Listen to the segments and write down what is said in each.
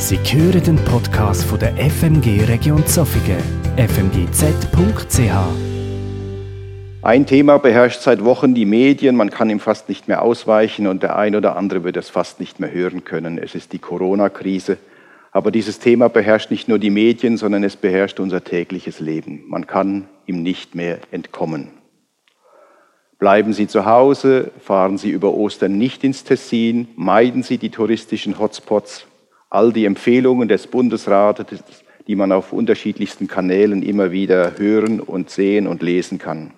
Sie hören den Podcast von der FMG Region Zofingen, fmgz.ch. Ein Thema beherrscht seit Wochen die Medien, man kann ihm fast nicht mehr ausweichen und der ein oder andere wird es fast nicht mehr hören können. Es ist die Corona-Krise. Aber dieses Thema beherrscht nicht nur die Medien, sondern es beherrscht unser tägliches Leben. Man kann ihm nicht mehr entkommen. Bleiben Sie zu Hause, fahren Sie über Ostern nicht ins Tessin, meiden Sie die touristischen Hotspots. All die Empfehlungen des Bundesrates, die man auf unterschiedlichsten Kanälen immer wieder hören und sehen und lesen kann.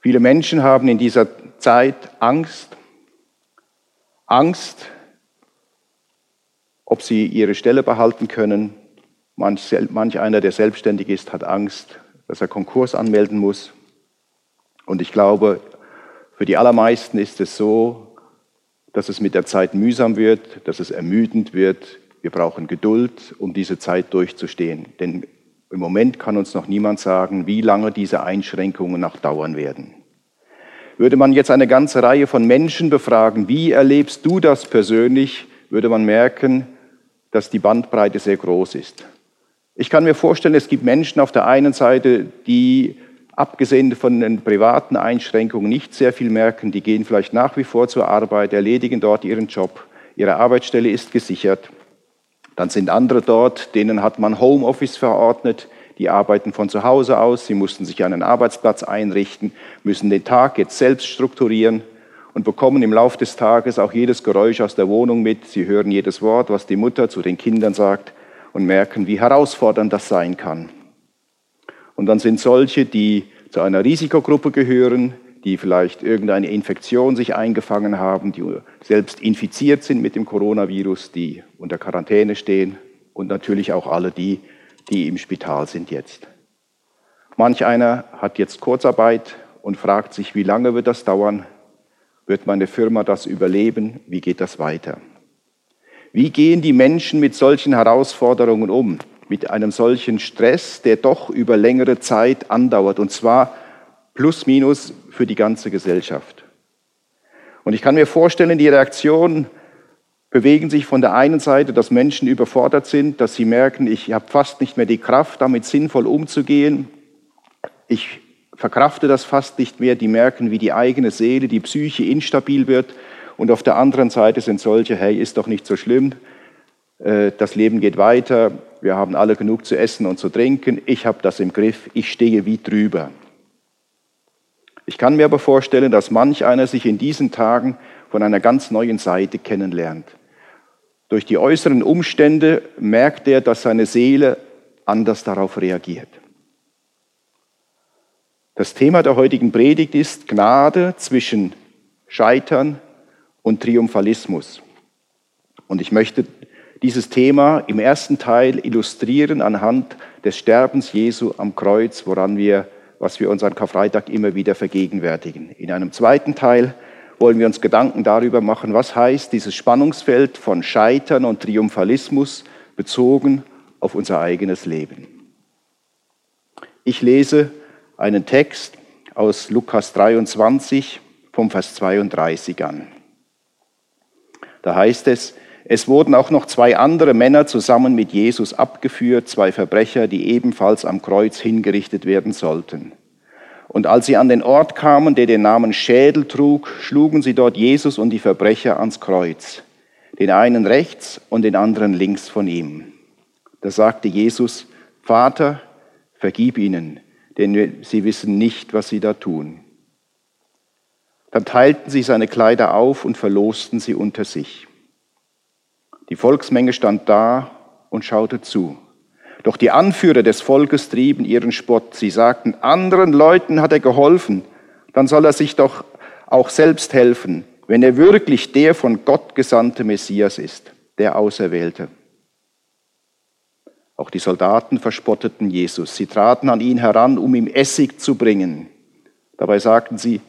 Viele Menschen haben in dieser Zeit Angst. Angst, ob sie ihre Stelle behalten können. Manch, manch einer, der selbstständig ist, hat Angst, dass er Konkurs anmelden muss. Und ich glaube, für die allermeisten ist es so, dass es mit der Zeit mühsam wird, dass es ermüdend wird. Wir brauchen Geduld, um diese Zeit durchzustehen. Denn im Moment kann uns noch niemand sagen, wie lange diese Einschränkungen noch dauern werden. Würde man jetzt eine ganze Reihe von Menschen befragen, wie erlebst du das persönlich, würde man merken, dass die Bandbreite sehr groß ist. Ich kann mir vorstellen, es gibt Menschen auf der einen Seite, die abgesehen von den privaten Einschränkungen nicht sehr viel merken. Die gehen vielleicht nach wie vor zur Arbeit, erledigen dort ihren Job, ihre Arbeitsstelle ist gesichert. Dann sind andere dort, denen hat man Homeoffice verordnet, die arbeiten von zu Hause aus, sie mussten sich einen Arbeitsplatz einrichten, müssen den Tag jetzt selbst strukturieren und bekommen im Laufe des Tages auch jedes Geräusch aus der Wohnung mit. Sie hören jedes Wort, was die Mutter zu den Kindern sagt und merken, wie herausfordernd das sein kann. Und dann sind solche, die zu einer Risikogruppe gehören, die vielleicht irgendeine Infektion sich eingefangen haben, die selbst infiziert sind mit dem Coronavirus, die unter Quarantäne stehen und natürlich auch alle die, die im Spital sind jetzt. Manch einer hat jetzt Kurzarbeit und fragt sich, wie lange wird das dauern? Wird meine Firma das überleben? Wie geht das weiter? Wie gehen die Menschen mit solchen Herausforderungen um? Mit einem solchen Stress, der doch über längere Zeit andauert, und zwar plus minus für die ganze Gesellschaft. Und ich kann mir vorstellen, die Reaktionen bewegen sich von der einen Seite, dass Menschen überfordert sind, dass sie merken, ich habe fast nicht mehr die Kraft, damit sinnvoll umzugehen. Ich verkrafte das fast nicht mehr. Die merken, wie die eigene Seele, die Psyche instabil wird. Und auf der anderen Seite sind solche, hey, ist doch nicht so schlimm. Äh, das Leben geht weiter, wir haben alle genug zu essen und zu trinken, ich habe das im Griff, ich stehe wie drüber. Ich kann mir aber vorstellen, dass manch einer sich in diesen Tagen von einer ganz neuen Seite kennenlernt. Durch die äußeren Umstände merkt er, dass seine Seele anders darauf reagiert. Das Thema der heutigen Predigt ist Gnade zwischen Scheitern und Triumphalismus. Und ich möchte dieses Thema im ersten Teil illustrieren anhand des Sterbens Jesu am Kreuz, woran wir, was wir uns an Karfreitag immer wieder vergegenwärtigen. In einem zweiten Teil wollen wir uns Gedanken darüber machen, was heißt dieses Spannungsfeld von Scheitern und Triumphalismus bezogen auf unser eigenes Leben. Ich lese einen Text aus Lukas 23 vom Vers 32 an. Da heißt es, es wurden auch noch zwei andere Männer zusammen mit Jesus abgeführt, zwei Verbrecher, die ebenfalls am Kreuz hingerichtet werden sollten. Und als sie an den Ort kamen, der den Namen Schädel trug, schlugen sie dort Jesus und die Verbrecher ans Kreuz, den einen rechts und den anderen links von ihm. Da sagte Jesus, Vater, vergib ihnen, denn sie wissen nicht, was sie da tun. Dann teilten sie seine Kleider auf und verlosten sie unter sich. Die Volksmenge stand da und schaute zu. Doch die Anführer des Volkes trieben ihren Spott. Sie sagten, anderen Leuten hat er geholfen, dann soll er sich doch auch selbst helfen, wenn er wirklich der von Gott gesandte Messias ist, der Auserwählte. Auch die Soldaten verspotteten Jesus. Sie traten an ihn heran, um ihm Essig zu bringen. Dabei sagten sie,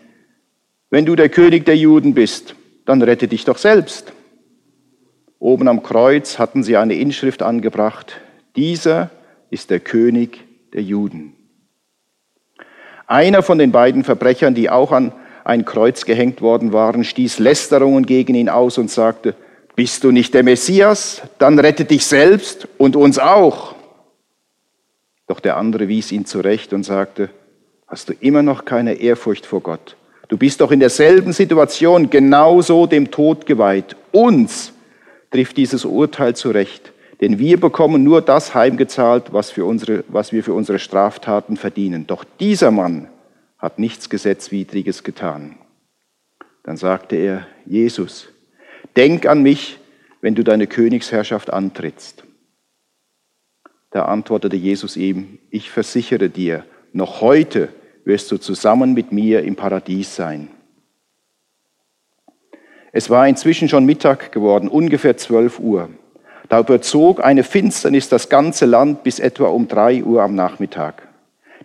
wenn du der König der Juden bist, dann rette dich doch selbst. Oben am Kreuz hatten sie eine Inschrift angebracht. Dieser ist der König der Juden. Einer von den beiden Verbrechern, die auch an ein Kreuz gehängt worden waren, stieß Lästerungen gegen ihn aus und sagte, bist du nicht der Messias? Dann rette dich selbst und uns auch. Doch der andere wies ihn zurecht und sagte, hast du immer noch keine Ehrfurcht vor Gott? Du bist doch in derselben Situation genauso dem Tod geweiht. Uns trifft dieses Urteil zurecht, denn wir bekommen nur das heimgezahlt, was, für unsere, was wir für unsere Straftaten verdienen. Doch dieser Mann hat nichts Gesetzwidriges getan. Dann sagte er, Jesus, denk an mich, wenn du deine Königsherrschaft antrittst. Da antwortete Jesus ihm, ich versichere dir, noch heute wirst du zusammen mit mir im Paradies sein. Es war inzwischen schon Mittag geworden, ungefähr 12 Uhr. Da überzog eine Finsternis das ganze Land bis etwa um drei Uhr am Nachmittag.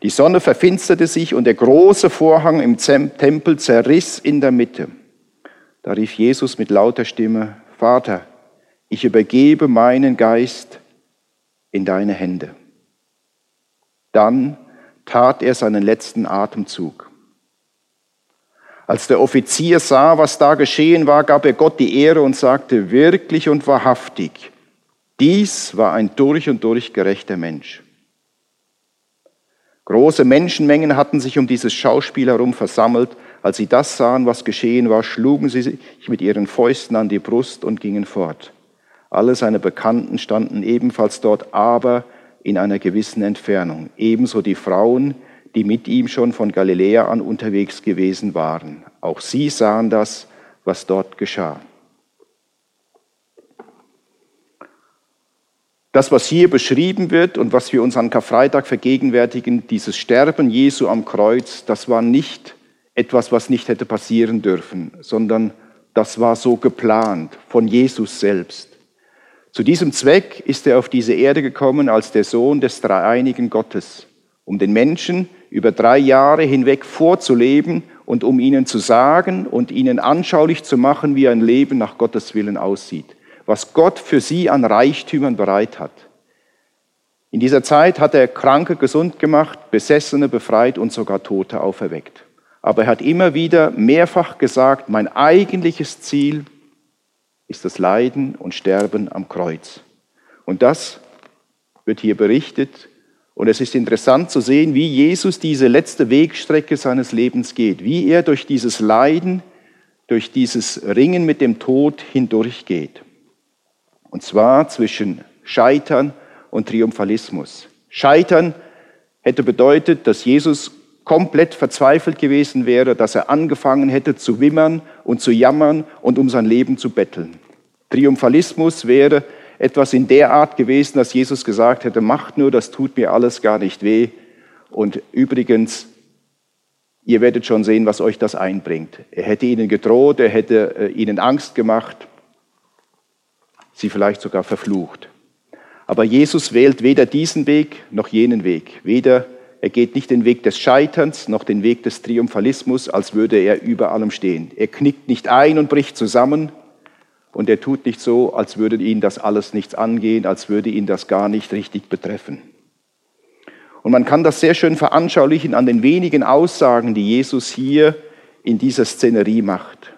Die Sonne verfinsterte sich und der große Vorhang im Tempel zerriss in der Mitte. Da rief Jesus mit lauter Stimme, Vater, ich übergebe meinen Geist in deine Hände. Dann tat er seinen letzten Atemzug. Als der Offizier sah, was da geschehen war, gab er Gott die Ehre und sagte, wirklich und wahrhaftig, dies war ein durch und durch gerechter Mensch. Große Menschenmengen hatten sich um dieses Schauspiel herum versammelt. Als sie das sahen, was geschehen war, schlugen sie sich mit ihren Fäusten an die Brust und gingen fort. Alle seine Bekannten standen ebenfalls dort, aber in einer gewissen Entfernung. Ebenso die Frauen, die mit ihm schon von Galiläa an unterwegs gewesen waren. Auch sie sahen das, was dort geschah. Das, was hier beschrieben wird und was wir uns an Karfreitag vergegenwärtigen, dieses Sterben Jesu am Kreuz, das war nicht etwas, was nicht hätte passieren dürfen, sondern das war so geplant von Jesus selbst. Zu diesem Zweck ist er auf diese Erde gekommen als der Sohn des dreieinigen Gottes, um den Menschen über drei Jahre hinweg vorzuleben und um ihnen zu sagen und ihnen anschaulich zu machen, wie ein Leben nach Gottes Willen aussieht, was Gott für sie an Reichtümern bereit hat. In dieser Zeit hat er Kranke gesund gemacht, Besessene befreit und sogar Tote auferweckt. Aber er hat immer wieder mehrfach gesagt, mein eigentliches Ziel ist das Leiden und Sterben am Kreuz. Und das wird hier berichtet. Und es ist interessant zu sehen, wie Jesus diese letzte Wegstrecke seines Lebens geht, wie er durch dieses Leiden, durch dieses Ringen mit dem Tod hindurchgeht. Und zwar zwischen Scheitern und Triumphalismus. Scheitern hätte bedeutet, dass Jesus komplett verzweifelt gewesen wäre, dass er angefangen hätte zu wimmern und zu jammern und um sein Leben zu betteln. Triumphalismus wäre etwas in der Art gewesen, dass Jesus gesagt hätte, macht nur, das tut mir alles gar nicht weh. Und übrigens, ihr werdet schon sehen, was euch das einbringt. Er hätte ihnen gedroht, er hätte äh, ihnen Angst gemacht, sie vielleicht sogar verflucht. Aber Jesus wählt weder diesen Weg noch jenen Weg, weder er geht nicht den Weg des Scheiterns noch den Weg des Triumphalismus, als würde er über allem stehen. Er knickt nicht ein und bricht zusammen und er tut nicht so, als würde ihn das alles nichts angehen, als würde ihn das gar nicht richtig betreffen. Und man kann das sehr schön veranschaulichen an den wenigen Aussagen, die Jesus hier in dieser Szenerie macht.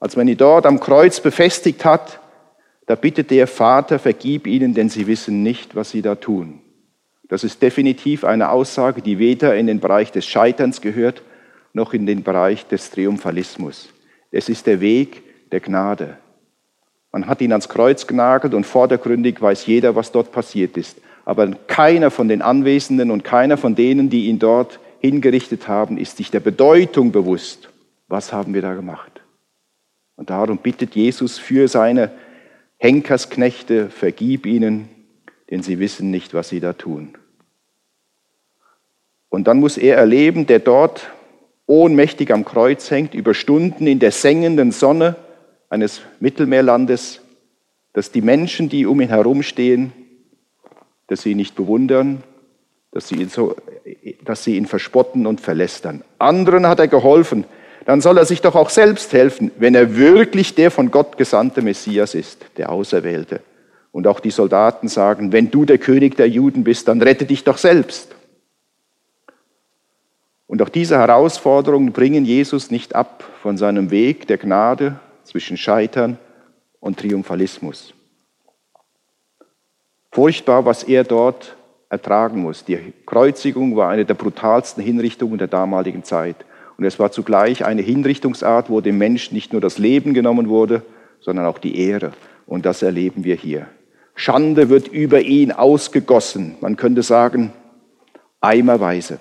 Als man ihn dort am Kreuz befestigt hat, da bittet der Vater, vergib ihnen, denn sie wissen nicht, was sie da tun. Das ist definitiv eine Aussage, die weder in den Bereich des Scheiterns gehört, noch in den Bereich des Triumphalismus. Es ist der Weg der Gnade. Man hat ihn ans Kreuz genagelt und vordergründig weiß jeder, was dort passiert ist. Aber keiner von den Anwesenden und keiner von denen, die ihn dort hingerichtet haben, ist sich der Bedeutung bewusst. Was haben wir da gemacht? Und darum bittet Jesus für seine Henkersknechte, vergib ihnen, denn sie wissen nicht, was sie da tun. Und dann muss er erleben, der dort ohnmächtig am Kreuz hängt, über Stunden in der sengenden Sonne eines Mittelmeerlandes, dass die Menschen, die um ihn herumstehen, dass sie ihn nicht bewundern, dass sie ihn, so, dass sie ihn verspotten und verlästern. Anderen hat er geholfen, dann soll er sich doch auch selbst helfen, wenn er wirklich der von Gott gesandte Messias ist, der Auserwählte. Und auch die Soldaten sagen, wenn du der König der Juden bist, dann rette dich doch selbst. Und auch diese Herausforderungen bringen Jesus nicht ab von seinem Weg der Gnade zwischen Scheitern und Triumphalismus. Furchtbar, was er dort ertragen muss. Die Kreuzigung war eine der brutalsten Hinrichtungen der damaligen Zeit. Und es war zugleich eine Hinrichtungsart, wo dem Menschen nicht nur das Leben genommen wurde, sondern auch die Ehre. Und das erleben wir hier. Schande wird über ihn ausgegossen. Man könnte sagen, eimerweise.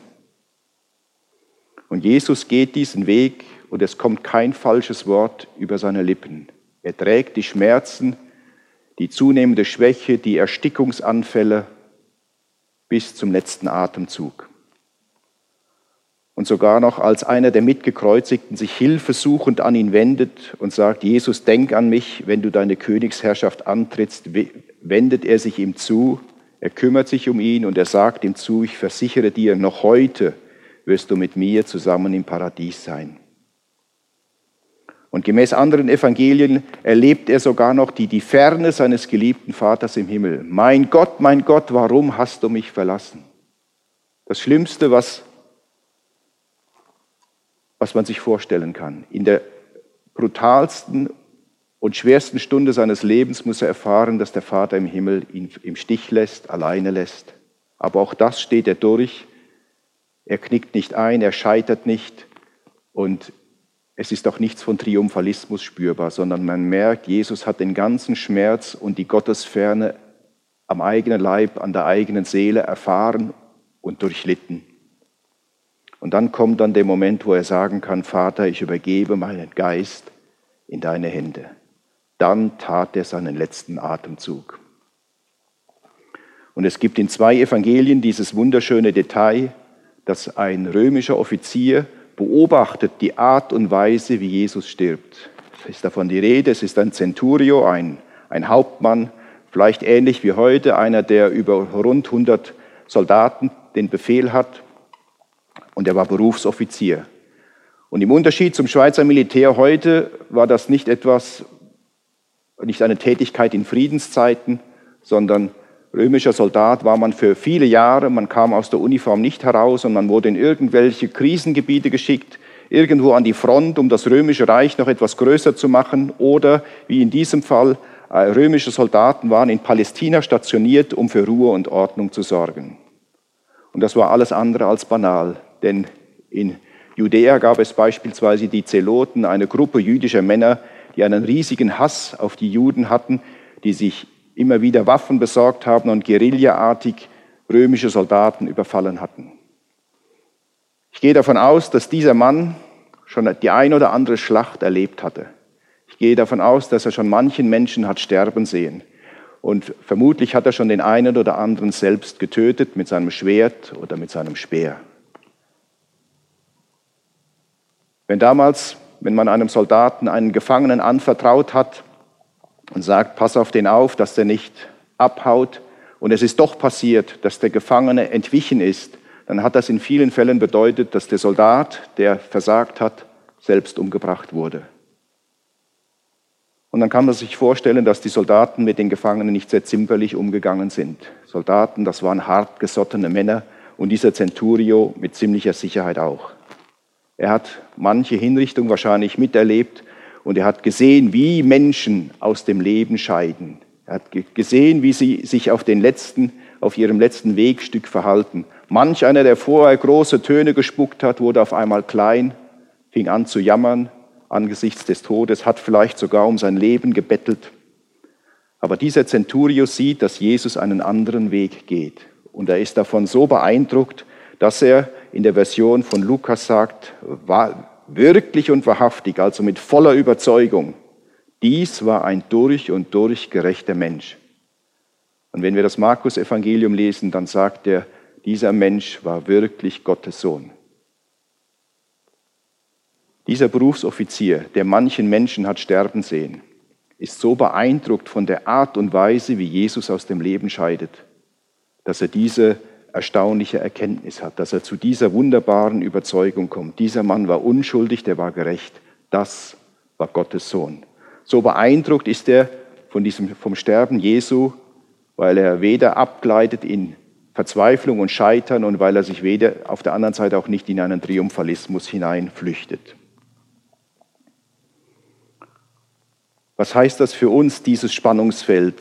Und Jesus geht diesen Weg und es kommt kein falsches Wort über seine Lippen. Er trägt die Schmerzen, die zunehmende Schwäche, die Erstickungsanfälle bis zum letzten Atemzug. Und sogar noch als einer der Mitgekreuzigten sich hilfesuchend an ihn wendet und sagt, Jesus, denk an mich, wenn du deine Königsherrschaft antrittst, wendet er sich ihm zu, er kümmert sich um ihn und er sagt ihm zu, ich versichere dir, noch heute wirst du mit mir zusammen im Paradies sein. Und gemäß anderen Evangelien erlebt er sogar noch die, die Ferne seines geliebten Vaters im Himmel. Mein Gott, mein Gott, warum hast du mich verlassen? Das Schlimmste, was, was man sich vorstellen kann. In der brutalsten und schwersten Stunde seines Lebens muss er erfahren, dass der Vater im Himmel ihn im Stich lässt, alleine lässt. Aber auch das steht er durch er knickt nicht ein, er scheitert nicht und es ist auch nichts von Triumphalismus spürbar, sondern man merkt, Jesus hat den ganzen Schmerz und die Gottesferne am eigenen Leib, an der eigenen Seele erfahren und durchlitten. Und dann kommt dann der Moment, wo er sagen kann, Vater, ich übergebe meinen Geist in deine Hände. Dann tat er seinen letzten Atemzug. Und es gibt in zwei Evangelien dieses wunderschöne Detail, dass ein römischer Offizier beobachtet die Art und Weise, wie Jesus stirbt. Es ist davon die Rede, es ist ein Centurio, ein, ein Hauptmann, vielleicht ähnlich wie heute, einer, der über rund 100 Soldaten den Befehl hat. Und er war Berufsoffizier. Und im Unterschied zum Schweizer Militär heute war das nicht etwas, nicht eine Tätigkeit in Friedenszeiten, sondern römischer Soldat war man für viele Jahre, man kam aus der Uniform nicht heraus und man wurde in irgendwelche Krisengebiete geschickt, irgendwo an die Front, um das römische Reich noch etwas größer zu machen oder wie in diesem Fall, äh, römische Soldaten waren in Palästina stationiert, um für Ruhe und Ordnung zu sorgen. Und das war alles andere als banal, denn in Judäa gab es beispielsweise die Zeloten, eine Gruppe jüdischer Männer, die einen riesigen Hass auf die Juden hatten, die sich immer wieder Waffen besorgt haben und guerillaartig römische Soldaten überfallen hatten. Ich gehe davon aus, dass dieser Mann schon die ein oder andere Schlacht erlebt hatte. Ich gehe davon aus, dass er schon manchen Menschen hat sterben sehen. Und vermutlich hat er schon den einen oder anderen selbst getötet mit seinem Schwert oder mit seinem Speer. Wenn damals, wenn man einem Soldaten einen Gefangenen anvertraut hat, und sagt, pass auf den auf, dass der nicht abhaut. Und es ist doch passiert, dass der Gefangene entwichen ist. Dann hat das in vielen Fällen bedeutet, dass der Soldat, der versagt hat, selbst umgebracht wurde. Und dann kann man sich vorstellen, dass die Soldaten mit den Gefangenen nicht sehr zimperlich umgegangen sind. Soldaten, das waren hartgesottene Männer und dieser Centurio mit ziemlicher Sicherheit auch. Er hat manche Hinrichtung wahrscheinlich miterlebt und er hat gesehen, wie Menschen aus dem Leben scheiden. Er hat gesehen, wie sie sich auf, den letzten, auf ihrem letzten Wegstück verhalten. Manch einer, der vorher große Töne gespuckt hat, wurde auf einmal klein, fing an zu jammern angesichts des Todes, hat vielleicht sogar um sein Leben gebettelt. Aber dieser Centurius sieht, dass Jesus einen anderen Weg geht. Und er ist davon so beeindruckt, dass er in der Version von Lukas sagt, wirklich und wahrhaftig, also mit voller Überzeugung, dies war ein durch und durch gerechter Mensch. Und wenn wir das Markus-Evangelium lesen, dann sagt er, dieser Mensch war wirklich Gottes Sohn. Dieser Berufsoffizier, der manchen Menschen hat sterben sehen, ist so beeindruckt von der Art und Weise, wie Jesus aus dem Leben scheidet, dass er diese erstaunliche Erkenntnis hat, dass er zu dieser wunderbaren Überzeugung kommt. Dieser Mann war unschuldig, der war gerecht. Das war Gottes Sohn. So beeindruckt ist er von diesem, vom Sterben Jesu, weil er weder abgleitet in Verzweiflung und Scheitern und weil er sich weder auf der anderen Seite auch nicht in einen Triumphalismus hineinflüchtet. Was heißt das für uns, dieses Spannungsfeld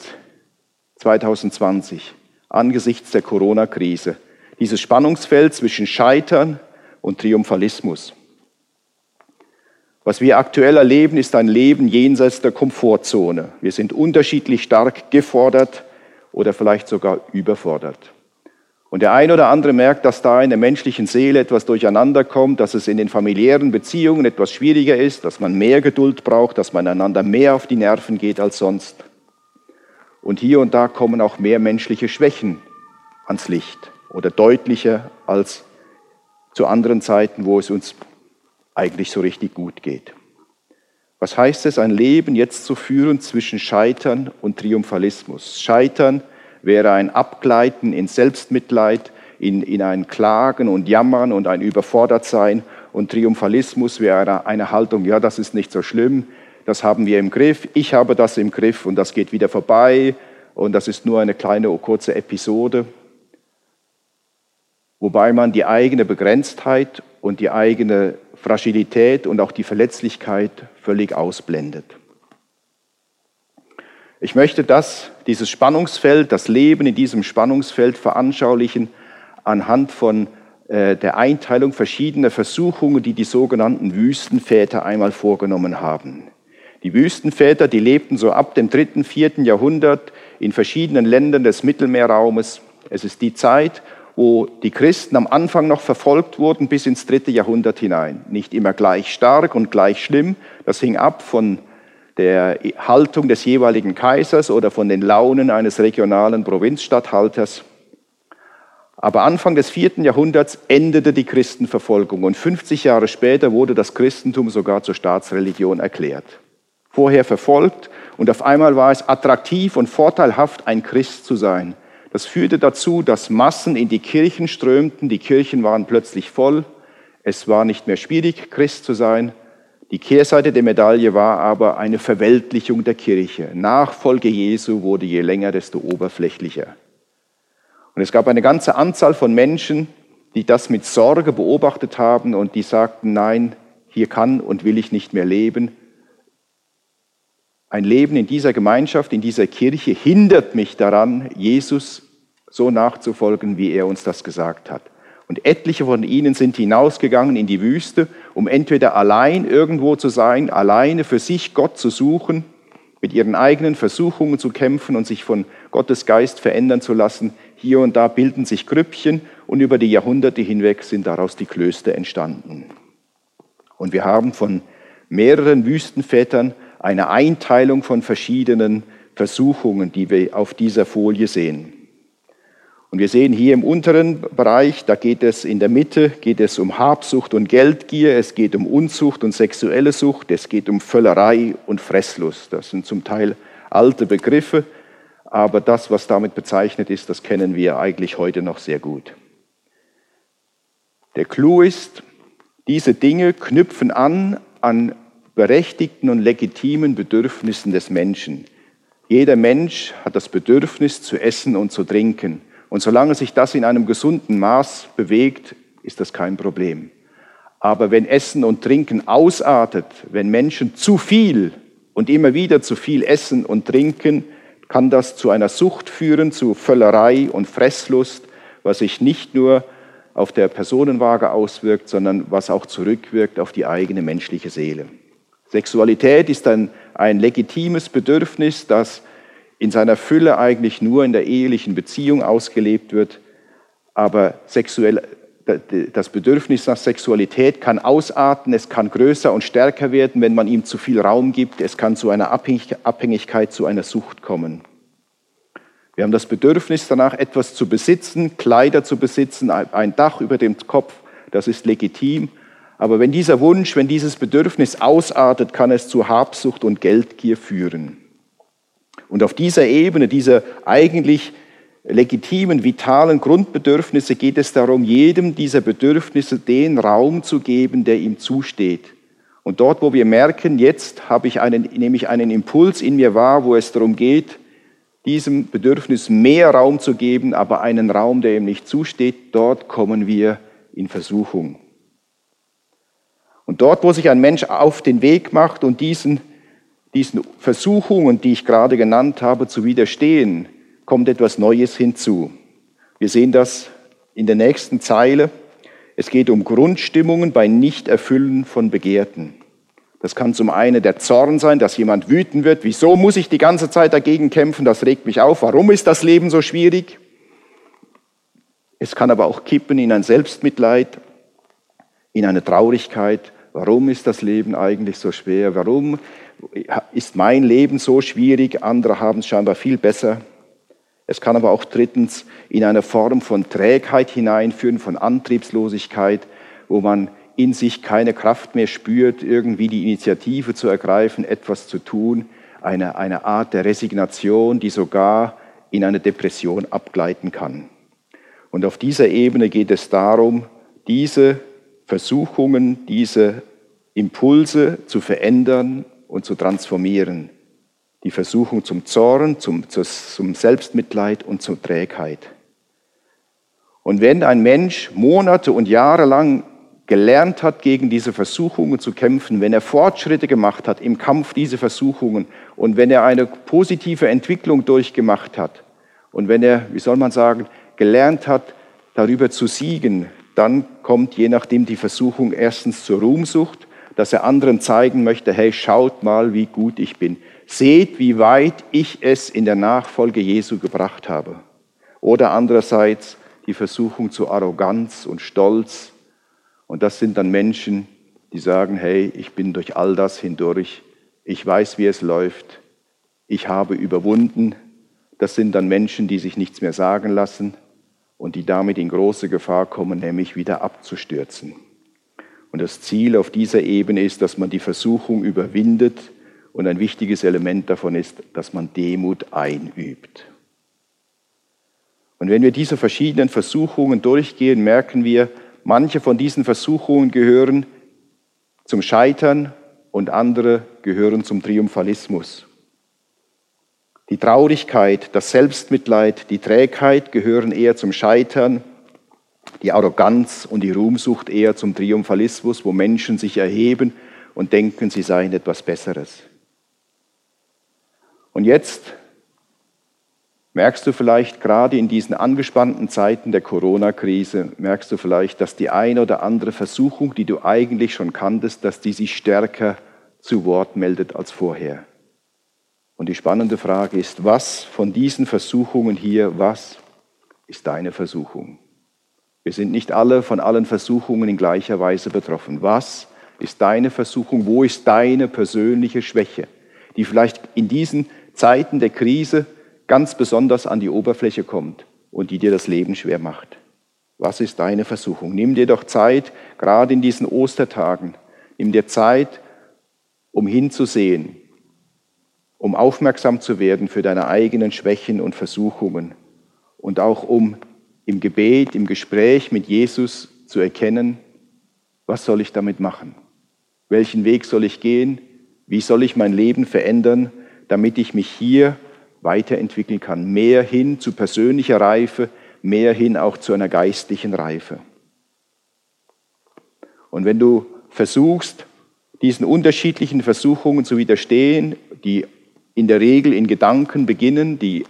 2020 angesichts der Corona-Krise? Dieses Spannungsfeld zwischen Scheitern und Triumphalismus. Was wir aktuell erleben, ist ein Leben jenseits der Komfortzone. Wir sind unterschiedlich stark gefordert oder vielleicht sogar überfordert. Und der eine oder andere merkt, dass da in der menschlichen Seele etwas durcheinander kommt, dass es in den familiären Beziehungen etwas schwieriger ist, dass man mehr Geduld braucht, dass man einander mehr auf die Nerven geht als sonst. Und hier und da kommen auch mehr menschliche Schwächen ans Licht oder deutlicher als zu anderen Zeiten, wo es uns eigentlich so richtig gut geht. Was heißt es, ein Leben jetzt zu führen zwischen Scheitern und Triumphalismus? Scheitern wäre ein Abgleiten in Selbstmitleid, in, in ein Klagen und Jammern und ein Überfordertsein. Und Triumphalismus wäre eine Haltung, ja, das ist nicht so schlimm, das haben wir im Griff, ich habe das im Griff und das geht wieder vorbei und das ist nur eine kleine, kurze Episode. Wobei man die eigene Begrenztheit und die eigene Fragilität und auch die Verletzlichkeit völlig ausblendet. Ich möchte das, dieses Spannungsfeld, das Leben in diesem Spannungsfeld veranschaulichen anhand von äh, der Einteilung verschiedener Versuchungen, die die sogenannten Wüstenväter einmal vorgenommen haben. Die Wüstenväter, die lebten so ab dem dritten, vierten Jahrhundert in verschiedenen Ländern des Mittelmeerraumes. Es ist die Zeit, wo die Christen am Anfang noch verfolgt wurden bis ins dritte Jahrhundert hinein. Nicht immer gleich stark und gleich schlimm. Das hing ab von der Haltung des jeweiligen Kaisers oder von den Launen eines regionalen Provinzstatthalters. Aber Anfang des vierten Jahrhunderts endete die Christenverfolgung und 50 Jahre später wurde das Christentum sogar zur Staatsreligion erklärt. Vorher verfolgt und auf einmal war es attraktiv und vorteilhaft, ein Christ zu sein. Das führte dazu, dass Massen in die Kirchen strömten, die Kirchen waren plötzlich voll, es war nicht mehr schwierig, Christ zu sein die Kehrseite der Medaille war aber eine Verweltlichung der Kirche. Nachfolge Jesu wurde je länger, desto oberflächlicher. Und es gab eine ganze Anzahl von Menschen, die das mit Sorge beobachtet haben und die sagten, nein, hier kann und will ich nicht mehr leben. Ein Leben in dieser Gemeinschaft, in dieser Kirche hindert mich daran, Jesus so nachzufolgen, wie er uns das gesagt hat. Und etliche von ihnen sind hinausgegangen in die Wüste, um entweder allein irgendwo zu sein, alleine für sich Gott zu suchen, mit ihren eigenen Versuchungen zu kämpfen und sich von Gottes Geist verändern zu lassen. Hier und da bilden sich Grüppchen und über die Jahrhunderte hinweg sind daraus die Klöster entstanden. Und wir haben von mehreren Wüstenvätern eine Einteilung von verschiedenen Versuchungen, die wir auf dieser Folie sehen. Und wir sehen hier im unteren Bereich, da geht es in der Mitte, geht es um Habsucht und Geldgier, es geht um Unzucht und sexuelle Sucht, es geht um Völlerei und Fresslust. Das sind zum Teil alte Begriffe, aber das, was damit bezeichnet ist, das kennen wir eigentlich heute noch sehr gut. Der Clou ist, diese Dinge knüpfen an an berechtigten und legitimen Bedürfnissen des Menschen. Jeder Mensch hat das Bedürfnis zu essen und zu trinken. Und solange sich das in einem gesunden Maß bewegt, ist das kein Problem. Aber wenn Essen und Trinken ausartet, wenn Menschen zu viel und immer wieder zu viel essen und trinken, kann das zu einer Sucht führen, zu Völlerei und Fresslust, was sich nicht nur auf der Personenwaage auswirkt, sondern was auch zurückwirkt auf die eigene menschliche Seele. Sexualität ist ein, ein legitimes Bedürfnis, das in seiner Fülle eigentlich nur in der ehelichen Beziehung ausgelebt wird, aber sexuell, das Bedürfnis nach Sexualität kann ausarten, es kann größer und stärker werden, wenn man ihm zu viel Raum gibt, es kann zu einer Abhängigkeit, zu einer Sucht kommen. Wir haben das Bedürfnis danach, etwas zu besitzen, Kleider zu besitzen, ein Dach über dem Kopf, das ist legitim. Aber wenn dieser Wunsch, wenn dieses Bedürfnis ausartet, kann es zu Habsucht und Geldgier führen. Und auf dieser Ebene, dieser eigentlich legitimen, vitalen Grundbedürfnisse geht es darum, jedem dieser Bedürfnisse den Raum zu geben, der ihm zusteht. Und dort, wo wir merken, jetzt habe ich einen, nehme ich einen Impuls in mir wahr, wo es darum geht, diesem Bedürfnis mehr Raum zu geben, aber einen Raum, der ihm nicht zusteht, dort kommen wir in Versuchung. Und dort, wo sich ein Mensch auf den Weg macht und diesen diesen Versuchungen, die ich gerade genannt habe, zu widerstehen, kommt etwas Neues hinzu. Wir sehen das in der nächsten Zeile. Es geht um Grundstimmungen bei Nichterfüllen von Begehrten. Das kann zum einen der Zorn sein, dass jemand wütend wird. Wieso muss ich die ganze Zeit dagegen kämpfen? Das regt mich auf. Warum ist das Leben so schwierig? Es kann aber auch kippen in ein Selbstmitleid, in eine Traurigkeit. Warum ist das Leben eigentlich so schwer? Warum ist mein Leben so schwierig? Andere haben es scheinbar viel besser. Es kann aber auch drittens in eine Form von Trägheit hineinführen, von Antriebslosigkeit, wo man in sich keine Kraft mehr spürt, irgendwie die Initiative zu ergreifen, etwas zu tun, eine, eine Art der Resignation, die sogar in eine Depression abgleiten kann. Und auf dieser Ebene geht es darum, diese Versuchungen, diese Impulse zu verändern und zu transformieren. Die Versuchung zum Zorn, zum, zum Selbstmitleid und zur Trägheit. Und wenn ein Mensch Monate und Jahre lang gelernt hat, gegen diese Versuchungen zu kämpfen, wenn er Fortschritte gemacht hat im Kampf dieser Versuchungen und wenn er eine positive Entwicklung durchgemacht hat und wenn er, wie soll man sagen, gelernt hat, darüber zu siegen, dann kommt je nachdem die Versuchung erstens zur Ruhmsucht, dass er anderen zeigen möchte, hey, schaut mal, wie gut ich bin. Seht, wie weit ich es in der Nachfolge Jesu gebracht habe. Oder andererseits die Versuchung zu Arroganz und Stolz, und das sind dann Menschen, die sagen, hey, ich bin durch all das hindurch, ich weiß, wie es läuft, ich habe überwunden. Das sind dann Menschen, die sich nichts mehr sagen lassen und die damit in große Gefahr kommen, nämlich wieder abzustürzen. Und das Ziel auf dieser Ebene ist, dass man die Versuchung überwindet und ein wichtiges Element davon ist, dass man Demut einübt. Und wenn wir diese verschiedenen Versuchungen durchgehen, merken wir, Manche von diesen Versuchungen gehören zum Scheitern und andere gehören zum Triumphalismus. Die Traurigkeit, das Selbstmitleid, die Trägheit gehören eher zum Scheitern, die Arroganz und die Ruhmsucht eher zum Triumphalismus, wo Menschen sich erheben und denken, sie seien etwas Besseres. Und jetzt Merkst du vielleicht gerade in diesen angespannten Zeiten der Corona-Krise, merkst du vielleicht, dass die eine oder andere Versuchung, die du eigentlich schon kanntest, dass die sich stärker zu Wort meldet als vorher. Und die spannende Frage ist, was von diesen Versuchungen hier, was ist deine Versuchung? Wir sind nicht alle von allen Versuchungen in gleicher Weise betroffen. Was ist deine Versuchung? Wo ist deine persönliche Schwäche, die vielleicht in diesen Zeiten der Krise ganz besonders an die Oberfläche kommt und die dir das Leben schwer macht. Was ist deine Versuchung? Nimm dir doch Zeit, gerade in diesen Ostertagen, nimm dir Zeit, um hinzusehen, um aufmerksam zu werden für deine eigenen Schwächen und Versuchungen und auch um im Gebet, im Gespräch mit Jesus zu erkennen, was soll ich damit machen? Welchen Weg soll ich gehen? Wie soll ich mein Leben verändern, damit ich mich hier weiterentwickeln kann. Mehr hin zu persönlicher Reife, mehr hin auch zu einer geistlichen Reife. Und wenn du versuchst, diesen unterschiedlichen Versuchungen zu widerstehen, die in der Regel in Gedanken beginnen, die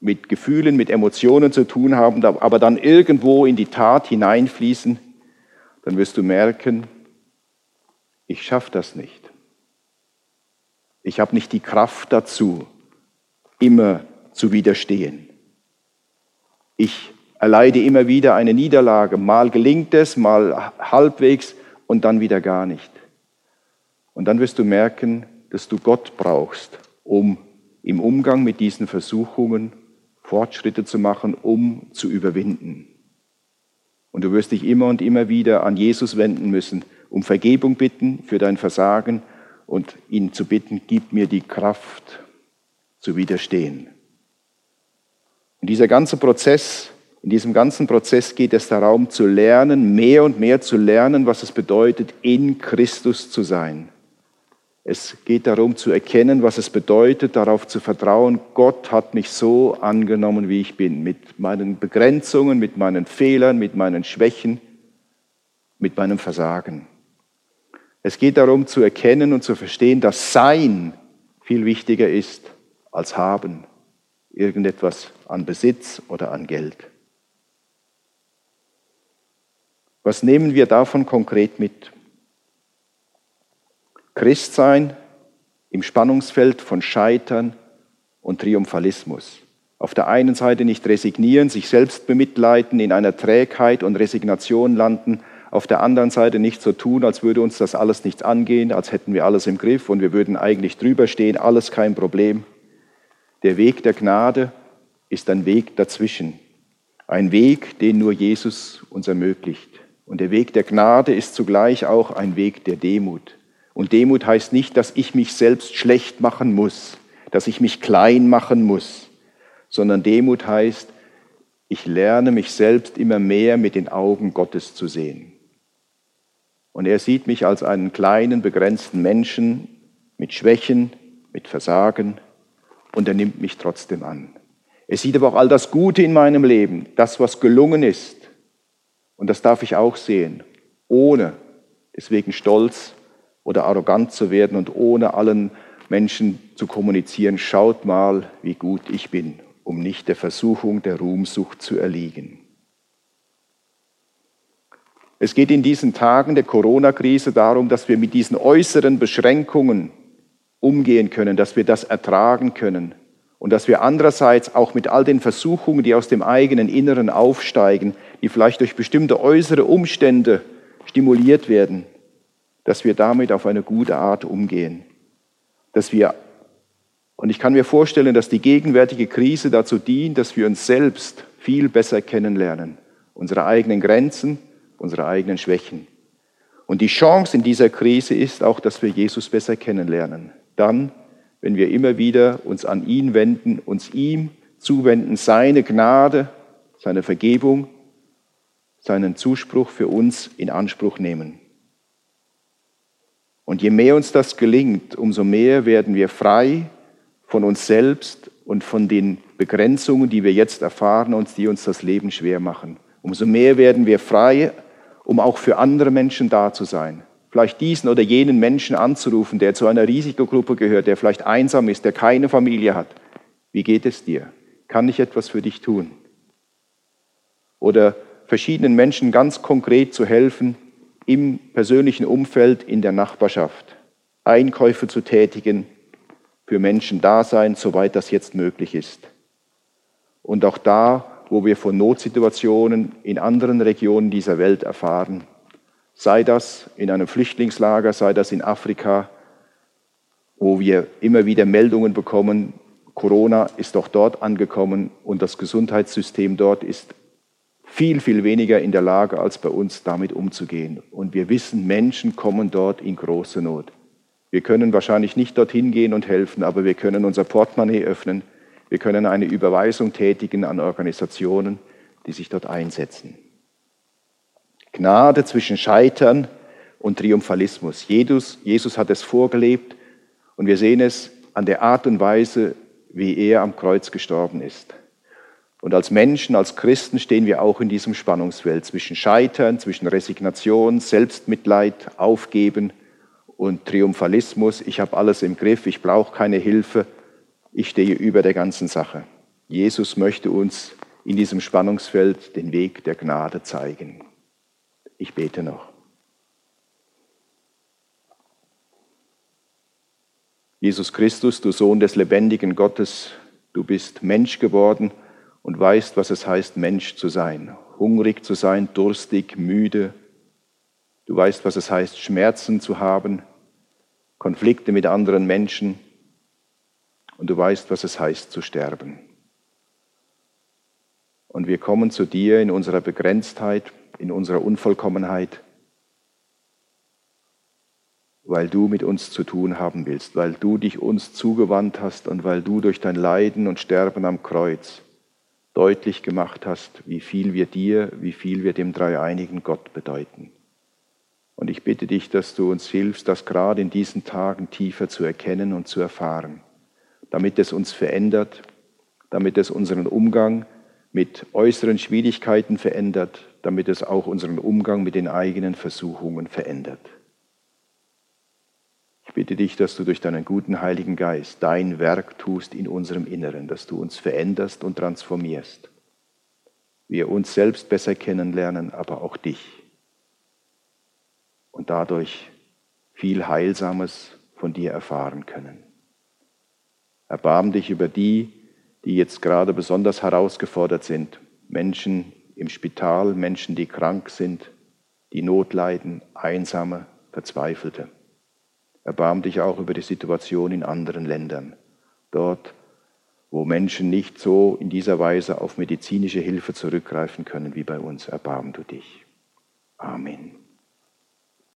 mit Gefühlen, mit Emotionen zu tun haben, aber dann irgendwo in die Tat hineinfließen, dann wirst du merken, ich schaffe das nicht. Ich habe nicht die Kraft dazu, immer zu widerstehen. Ich erleide immer wieder eine Niederlage. Mal gelingt es, mal halbwegs und dann wieder gar nicht. Und dann wirst du merken, dass du Gott brauchst, um im Umgang mit diesen Versuchungen Fortschritte zu machen, um zu überwinden. Und du wirst dich immer und immer wieder an Jesus wenden müssen, um Vergebung bitten für dein Versagen und ihn zu bitten, gib mir die Kraft, zu widerstehen. Und dieser ganze Prozess, in diesem ganzen Prozess geht es darum zu lernen, mehr und mehr zu lernen, was es bedeutet, in Christus zu sein. Es geht darum zu erkennen, was es bedeutet, darauf zu vertrauen, Gott hat mich so angenommen, wie ich bin, mit meinen Begrenzungen, mit meinen Fehlern, mit meinen Schwächen, mit meinem Versagen. Es geht darum zu erkennen und zu verstehen, dass sein viel wichtiger ist als haben, irgendetwas an Besitz oder an Geld. Was nehmen wir davon konkret mit? Christsein im Spannungsfeld von Scheitern und Triumphalismus. Auf der einen Seite nicht resignieren, sich selbst bemitleiden, in einer Trägheit und Resignation landen, auf der anderen Seite nicht so tun, als würde uns das alles nichts angehen, als hätten wir alles im Griff und wir würden eigentlich drüber stehen, alles kein Problem. Der Weg der Gnade ist ein Weg dazwischen, ein Weg, den nur Jesus uns ermöglicht. Und der Weg der Gnade ist zugleich auch ein Weg der Demut. Und Demut heißt nicht, dass ich mich selbst schlecht machen muss, dass ich mich klein machen muss, sondern Demut heißt, ich lerne mich selbst immer mehr mit den Augen Gottes zu sehen. Und er sieht mich als einen kleinen, begrenzten Menschen mit Schwächen, mit Versagen und er nimmt mich trotzdem an. Er sieht aber auch all das Gute in meinem Leben, das, was gelungen ist. Und das darf ich auch sehen, ohne deswegen stolz oder arrogant zu werden und ohne allen Menschen zu kommunizieren, schaut mal, wie gut ich bin, um nicht der Versuchung der Ruhmsucht zu erliegen. Es geht in diesen Tagen der Corona-Krise darum, dass wir mit diesen äußeren Beschränkungen umgehen können, dass wir das ertragen können und dass wir andererseits auch mit all den Versuchungen, die aus dem eigenen Inneren aufsteigen, die vielleicht durch bestimmte äußere Umstände stimuliert werden, dass wir damit auf eine gute Art umgehen. Dass wir, und ich kann mir vorstellen, dass die gegenwärtige Krise dazu dient, dass wir uns selbst viel besser kennenlernen, unsere eigenen Grenzen, unsere eigenen Schwächen. Und die Chance in dieser Krise ist auch, dass wir Jesus besser kennenlernen. Dann, wenn wir immer wieder uns an ihn wenden, uns ihm zuwenden, seine Gnade, seine Vergebung, seinen Zuspruch für uns in Anspruch nehmen. Und je mehr uns das gelingt, umso mehr werden wir frei von uns selbst und von den Begrenzungen, die wir jetzt erfahren und die uns das Leben schwer machen. Umso mehr werden wir frei um auch für andere Menschen da zu sein. Vielleicht diesen oder jenen Menschen anzurufen, der zu einer Risikogruppe gehört, der vielleicht einsam ist, der keine Familie hat. Wie geht es dir? Kann ich etwas für dich tun? Oder verschiedenen Menschen ganz konkret zu helfen im persönlichen Umfeld, in der Nachbarschaft. Einkäufe zu tätigen, für Menschen da sein, soweit das jetzt möglich ist. Und auch da wo wir von Notsituationen in anderen Regionen dieser Welt erfahren. Sei das in einem Flüchtlingslager, sei das in Afrika, wo wir immer wieder Meldungen bekommen, Corona ist doch dort angekommen und das Gesundheitssystem dort ist viel, viel weniger in der Lage, als bei uns damit umzugehen. Und wir wissen, Menschen kommen dort in große Not. Wir können wahrscheinlich nicht dorthin gehen und helfen, aber wir können unser Portemonnaie öffnen wir können eine Überweisung tätigen an Organisationen, die sich dort einsetzen. Gnade zwischen Scheitern und Triumphalismus. Jesus, Jesus hat es vorgelebt und wir sehen es an der Art und Weise, wie er am Kreuz gestorben ist. Und als Menschen, als Christen stehen wir auch in diesem Spannungsfeld zwischen Scheitern, zwischen Resignation, Selbstmitleid, Aufgeben und Triumphalismus. Ich habe alles im Griff, ich brauche keine Hilfe ich stehe über der ganzen Sache. Jesus möchte uns in diesem Spannungsfeld den Weg der Gnade zeigen. Ich bete noch. Jesus Christus, du Sohn des lebendigen Gottes, du bist Mensch geworden und weißt, was es heißt, Mensch zu sein. Hungrig zu sein, durstig, müde. Du weißt, was es heißt, Schmerzen zu haben, Konflikte mit anderen Menschen und du weißt, was es heißt zu sterben. Und wir kommen zu dir in unserer Begrenztheit, in unserer Unvollkommenheit, weil du mit uns zu tun haben willst, weil du dich uns zugewandt hast und weil du durch dein Leiden und Sterben am Kreuz deutlich gemacht hast, wie viel wir dir, wie viel wir dem dreieinigen Gott bedeuten. Und ich bitte dich, dass du uns hilfst, das gerade in diesen Tagen tiefer zu erkennen und zu erfahren damit es uns verändert, damit es unseren Umgang mit äußeren Schwierigkeiten verändert, damit es auch unseren Umgang mit den eigenen Versuchungen verändert. Bitte dich, dass du durch deinen guten Heiligen Geist dein Werk tust in unserem Inneren, dass du uns veränderst und transformierst. Wir uns selbst besser kennenlernen, aber auch dich. Und dadurch viel Heilsames von dir erfahren können. Erbarm dich über die, die jetzt gerade besonders herausgefordert sind. Menschen im Spital, Menschen, die krank sind, die Not leiden, Einsame, Verzweifelte. Erbarm dich auch über die Situation in anderen Ländern, dort, wo Menschen nicht so in dieser Weise auf medizinische Hilfe zurückgreifen können wie bei uns. Erbarm du dich. Amen.